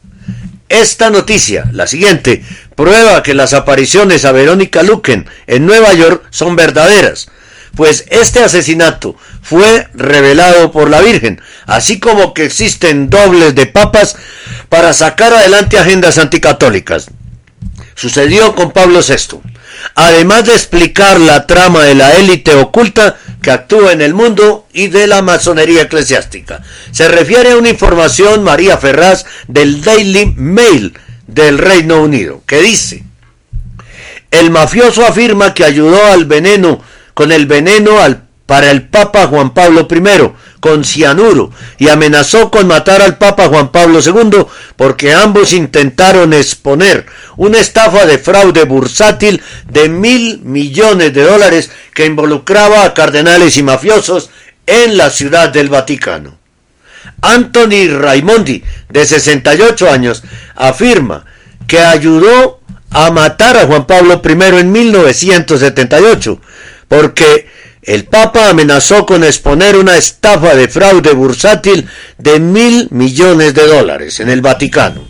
Esta noticia, la siguiente, prueba que las apariciones a Verónica Luken en Nueva York son verdaderas, pues este asesinato fue revelado por la Virgen, así como que existen dobles de papas para sacar adelante agendas anticatólicas. Sucedió con Pablo VI. Además de explicar la trama de la élite oculta que actúa en el mundo y de la masonería eclesiástica. Se refiere a una información María Ferraz del Daily Mail del Reino Unido, que dice, el mafioso afirma que ayudó al veneno, con el veneno al, para el Papa Juan Pablo I, con cianuro, y amenazó con matar al Papa Juan Pablo II porque ambos intentaron exponer una estafa de fraude bursátil de mil millones de dólares que involucraba a cardenales y mafiosos en la ciudad del Vaticano. Anthony Raimondi, de 68 años, afirma que ayudó a matar a Juan Pablo I en 1978, porque el Papa amenazó con exponer una estafa de fraude bursátil de mil millones de dólares en el Vaticano.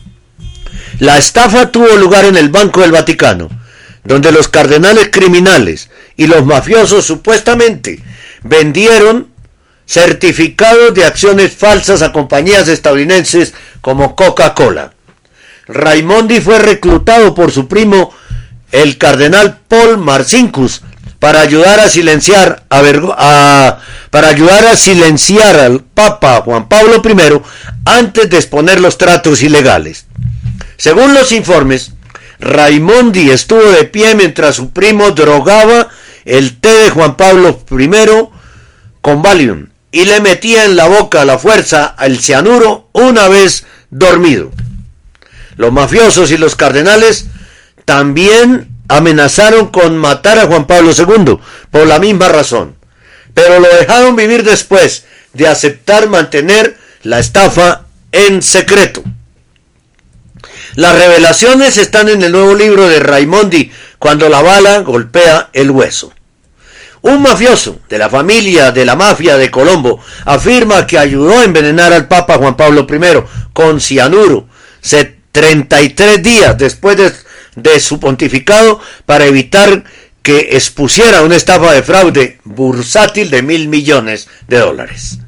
La estafa tuvo lugar en el Banco del Vaticano, donde los cardenales criminales y los mafiosos supuestamente vendieron certificados de acciones falsas a compañías estadounidenses como Coca-Cola. Raimondi fue reclutado por su primo, el cardenal Paul Marcinkus, para ayudar a silenciar a, para ayudar a silenciar al Papa Juan Pablo I antes de exponer los tratos ilegales. Según los informes, Raimondi estuvo de pie mientras su primo drogaba el té de Juan Pablo I con Valium y le metía en la boca a la fuerza al cianuro una vez dormido. Los mafiosos y los cardenales también amenazaron con matar a Juan Pablo II por la misma razón, pero lo dejaron vivir después de aceptar mantener la estafa en secreto. Las revelaciones están en el nuevo libro de Raimondi, cuando la bala golpea el hueso. Un mafioso de la familia de la mafia de Colombo afirma que ayudó a envenenar al Papa Juan Pablo I con cianuro 33 días después de, de su pontificado para evitar que expusiera una estafa de fraude bursátil de mil millones de dólares.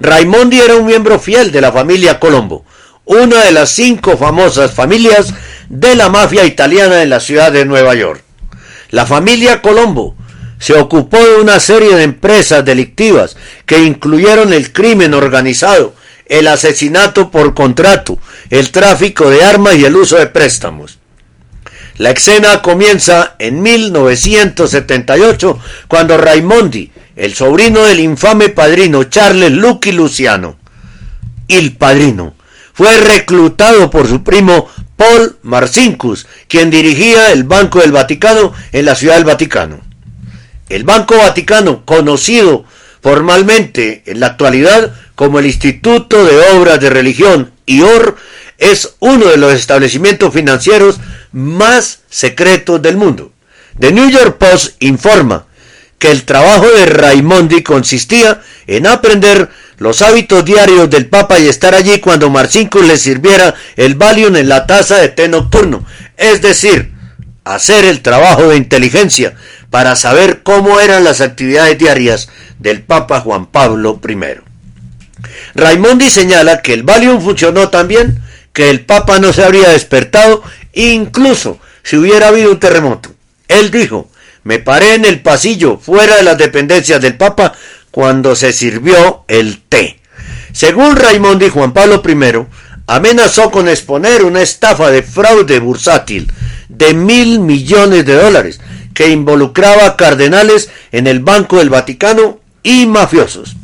Raimondi era un miembro fiel de la familia Colombo, una de las cinco famosas familias de la mafia italiana en la ciudad de Nueva York. La familia Colombo se ocupó de una serie de empresas delictivas que incluyeron el crimen organizado, el asesinato por contrato, el tráfico de armas y el uso de préstamos. La escena comienza en 1978 cuando Raimondi, el sobrino del infame padrino Charles Lucky Luciano, el padrino, fue reclutado por su primo Paul Marcinkus, quien dirigía el Banco del Vaticano en la Ciudad del Vaticano. El Banco Vaticano, conocido formalmente en la actualidad como el Instituto de Obras de Religión, IOR, es uno de los establecimientos financieros más secretos del mundo. The New York Post informa que el trabajo de Raimondi consistía en aprender los hábitos diarios del Papa y estar allí cuando Marcinkus le sirviera el Valium en la taza de té nocturno, es decir, hacer el trabajo de inteligencia para saber cómo eran las actividades diarias del Papa Juan Pablo I. Raimondi señala que el Valium funcionó tan bien que el Papa no se habría despertado incluso si hubiera habido un terremoto. Él dijo, me paré en el pasillo fuera de las dependencias del Papa cuando se sirvió el té. Según Raimondi, Juan Pablo I amenazó con exponer una estafa de fraude bursátil de mil millones de dólares que involucraba cardenales en el Banco del Vaticano y mafiosos.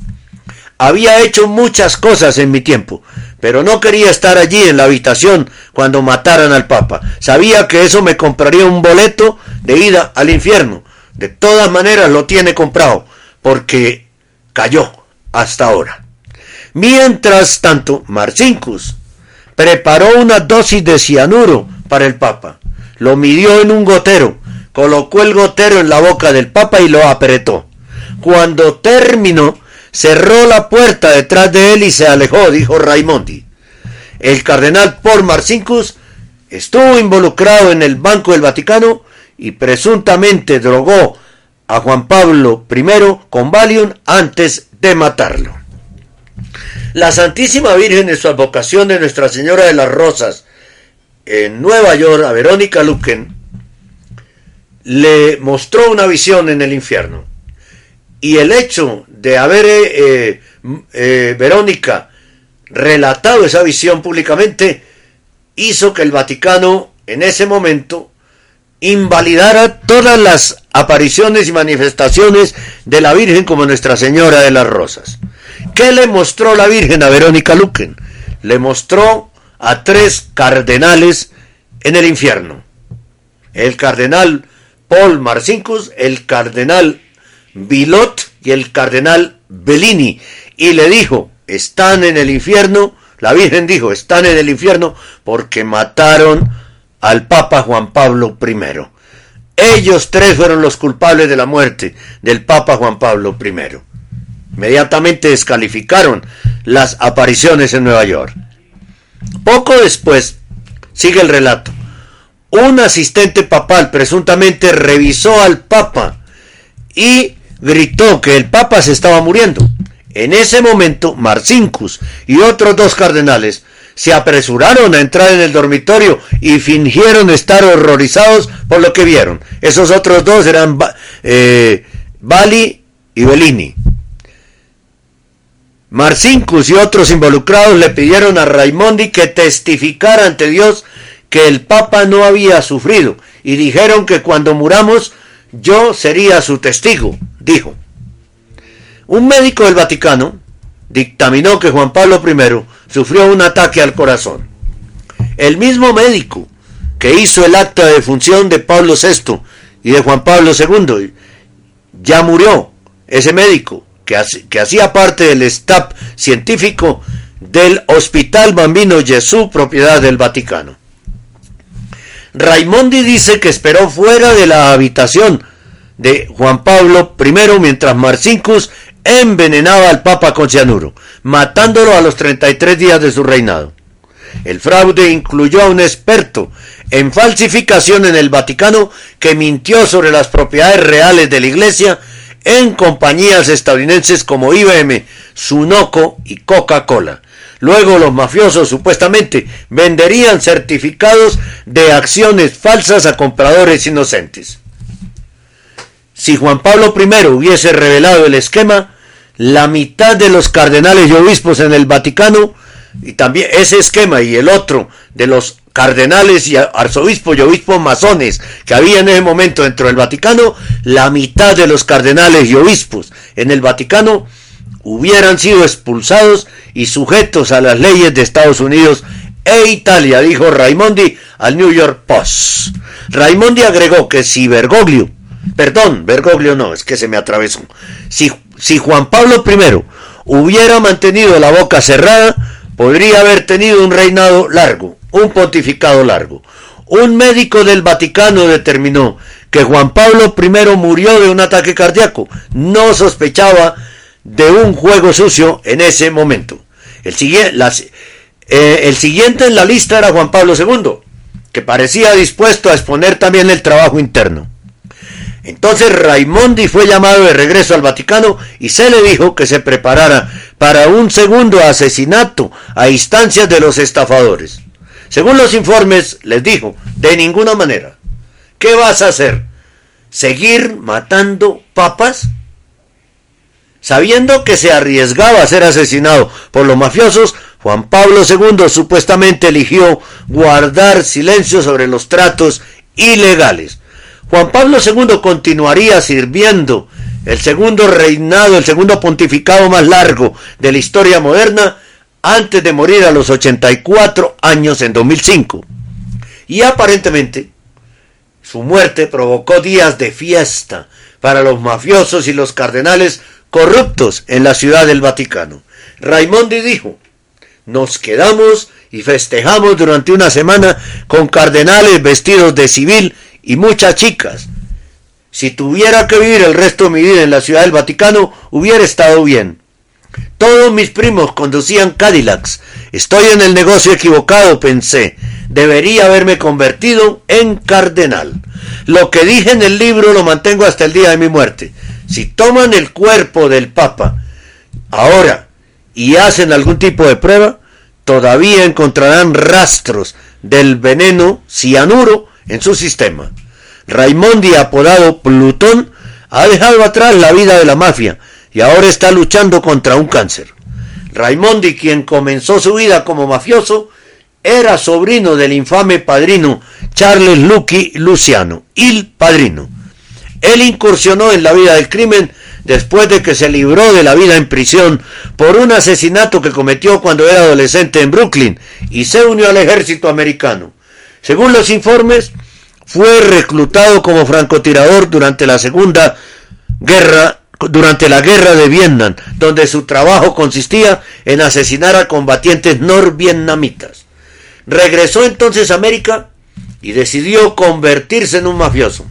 Había hecho muchas cosas en mi tiempo, pero no quería estar allí en la habitación cuando mataran al Papa. Sabía que eso me compraría un boleto de ida al infierno. De todas maneras lo tiene comprado, porque cayó hasta ahora. Mientras tanto, Marcinkus preparó una dosis de cianuro para el Papa. Lo midió en un gotero, colocó el gotero en la boca del Papa y lo apretó. Cuando terminó, cerró la puerta detrás de él y se alejó, dijo Raimondi. El cardenal Paul Marcinkus estuvo involucrado en el Banco del Vaticano y presuntamente drogó a Juan Pablo I con Valium antes de matarlo. La Santísima Virgen en su advocación de Nuestra Señora de las Rosas en Nueva York a Verónica Luquen le mostró una visión en el infierno. Y el hecho de haber eh, eh, Verónica relatado esa visión públicamente hizo que el Vaticano en ese momento invalidara todas las apariciones y manifestaciones de la Virgen como Nuestra Señora de las Rosas. ¿Qué le mostró la Virgen a Verónica Luquen? Le mostró a tres cardenales en el infierno. El cardenal Paul Marcinkus, el cardenal Bilot el cardenal Bellini. Y le dijo, están en el infierno, la Virgen dijo, están en el infierno porque mataron al Papa Juan Pablo I. Ellos tres fueron los culpables de la muerte del Papa Juan Pablo I. Inmediatamente descalificaron las apariciones en Nueva York. Poco después, sigue el relato, un asistente papal presuntamente revisó al Papa y gritó que el Papa se estaba muriendo. En ese momento, Marcinkus y otros dos cardenales se apresuraron a entrar en el dormitorio y fingieron estar horrorizados por lo que vieron. Esos otros dos eran eh, Bali y Bellini. Marcinkus y otros involucrados le pidieron a Raimondi que testificara ante Dios que el Papa no había sufrido y dijeron que cuando muramos yo sería su testigo, dijo. Un médico del Vaticano dictaminó que Juan Pablo I sufrió un ataque al corazón. El mismo médico que hizo el acta de función de Pablo VI y de Juan Pablo II ya murió, ese médico que, hacía parte del staff científico del Hospital Bambino Gesù, propiedad del Vaticano. Raimondi dice que esperó fuera de la habitación de Juan Pablo I mientras Marcinkus envenenaba al Papa con cianuro, matándolo a los 33 días de su reinado. El fraude incluyó a un experto en falsificación en el Vaticano que mintió sobre las propiedades reales de la Iglesia en compañías estadounidenses como IBM, Sunoco y Coca-Cola. Luego los mafiosos supuestamente venderían certificados de acciones falsas a compradores inocentes. Si Juan Pablo I hubiese revelado el esquema, la mitad de los cardenales y obispos en el Vaticano, y también ese esquema y el otro de los cardenales y arzobispos y obispos masones que había en ese momento dentro del Vaticano, la mitad de los cardenales y obispos en el Vaticano hubieran sido expulsados y sujetos a las leyes de Estados Unidos e Italia, dijo Raimondi al New York Post. Raimondi agregó que si Bergoglio, perdón, Bergoglio no, es que se me atravesó, si, si Juan Pablo I hubiera mantenido la boca cerrada, podría haber tenido un reinado largo, un pontificado largo. Un médico del Vaticano determinó que Juan Pablo I murió de un ataque cardíaco. No sospechaba de un juego sucio en ese momento. El, eh, el siguiente en la lista era Juan Pablo II, que parecía dispuesto a exponer también el trabajo interno. Entonces Raimondi fue llamado de regreso al Vaticano y se le dijo que se preparara para un segundo asesinato a instancias de los estafadores. Según los informes, les dijo, de ninguna manera. ¿Qué vas a hacer? ¿Seguir matando papas? Sabiendo que se arriesgaba a ser asesinado por los mafiosos, Juan Pablo II supuestamente eligió guardar silencio sobre los tratos ilegales. Juan Pablo II continuaría sirviendo el segundo reinado, el segundo pontificado más largo de la historia moderna, antes de morir a los 84 años en 2005. Y aparentemente su muerte provocó días de fiesta para los mafiosos y los cardenales corruptos en la ciudad del Vaticano. Raimondi dijo, nos quedamos y festejamos durante una semana con cardenales vestidos de civil y muchas chicas. Si tuviera que vivir el resto de mi vida en la ciudad del Vaticano, hubiera estado bien. Todos mis primos conducían Cadillacs. Estoy en el negocio equivocado, pensé. Debería haberme convertido en cardenal. Lo que dije en el libro lo mantengo hasta el día de mi muerte. Si toman el cuerpo del Papa ahora y hacen algún tipo de prueba, todavía encontrarán rastros del veneno cianuro en su sistema. Raimondi, apodado Plutón, ha dejado atrás la vida de la mafia y ahora está luchando contra un cáncer. Raimondi, quien comenzó su vida como mafioso, era sobrino del infame padrino Charles Lucky Luciano, il padrino. Él incursionó en la vida del crimen después de que se libró de la vida en prisión por un asesinato que cometió cuando era adolescente en Brooklyn y se unió al ejército americano. Según los informes, fue reclutado como francotirador durante la Segunda Guerra durante la guerra de Vietnam, donde su trabajo consistía en asesinar a combatientes norvietnamitas. Regresó entonces a América y decidió convertirse en un mafioso.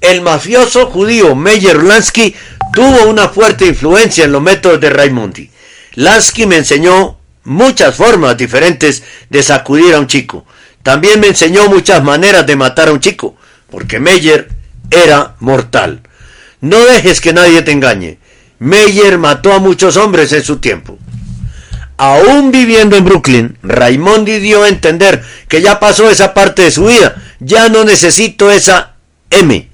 El mafioso judío Meyer Lansky tuvo una fuerte influencia en los métodos de Raimondi. Lansky me enseñó muchas formas diferentes de sacudir a un chico. También me enseñó muchas maneras de matar a un chico, porque Meyer era mortal. No dejes que nadie te engañe. Meyer mató a muchos hombres en su tiempo. Aún viviendo en Brooklyn, Raimondi dio a entender que ya pasó esa parte de su vida. Ya no necesito esa M.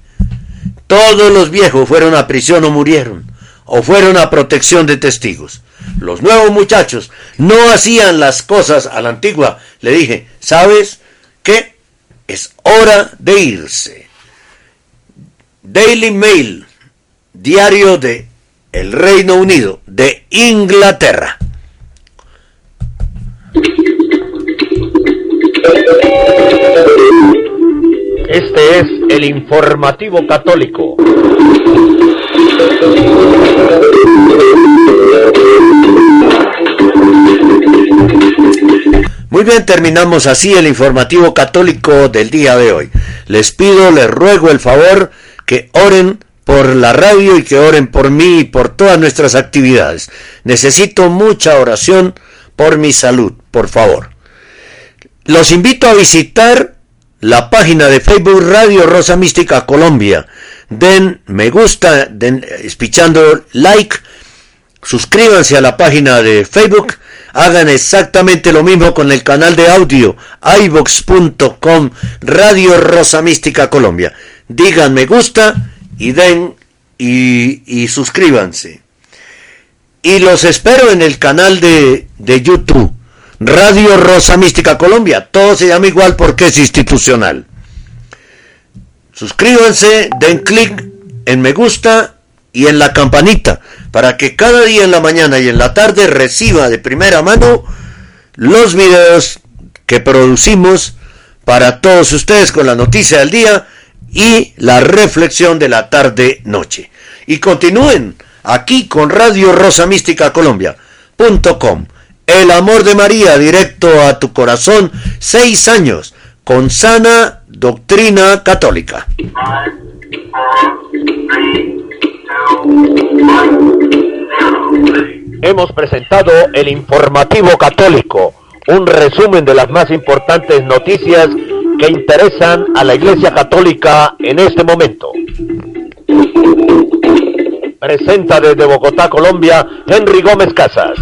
Todos los viejos fueron a prisión o murieron, o fueron a protección de testigos. Los nuevos muchachos no hacían las cosas a la antigua. Le dije, ¿sabes qué? Es hora de irse. Daily Mail, diario de el Reino Unido de Inglaterra. Este es el informativo católico. Muy bien, terminamos así el informativo católico del día de hoy. Les pido, les ruego el favor que oren por la radio y que oren por mí y por todas nuestras actividades. Necesito mucha oración por mi salud, por favor. Los invito a visitar la página de Facebook Radio Rosa Mística Colombia. Den me gusta, den espichando like, suscríbanse a la página de Facebook, hagan exactamente lo mismo con el canal de audio ivox.com Radio Rosa Mística Colombia. Digan me gusta y den y, y suscríbanse. Y los espero en el canal de, de YouTube, Radio Rosa Mística Colombia. Todo se llama igual porque es institucional. Suscríbanse, den clic en me gusta y en la campanita para que cada día en la mañana y en la tarde reciba de primera mano los videos que producimos para todos ustedes con la noticia del día y la reflexión de la tarde-noche. Y continúen aquí con Radio Rosa Mística Colombia.com. El amor de María directo a tu corazón, seis años, con sana doctrina católica. Hemos presentado el informativo católico, un resumen de las más importantes noticias que interesan a la Iglesia Católica en este momento. Presenta desde Bogotá, Colombia, Henry Gómez Casas.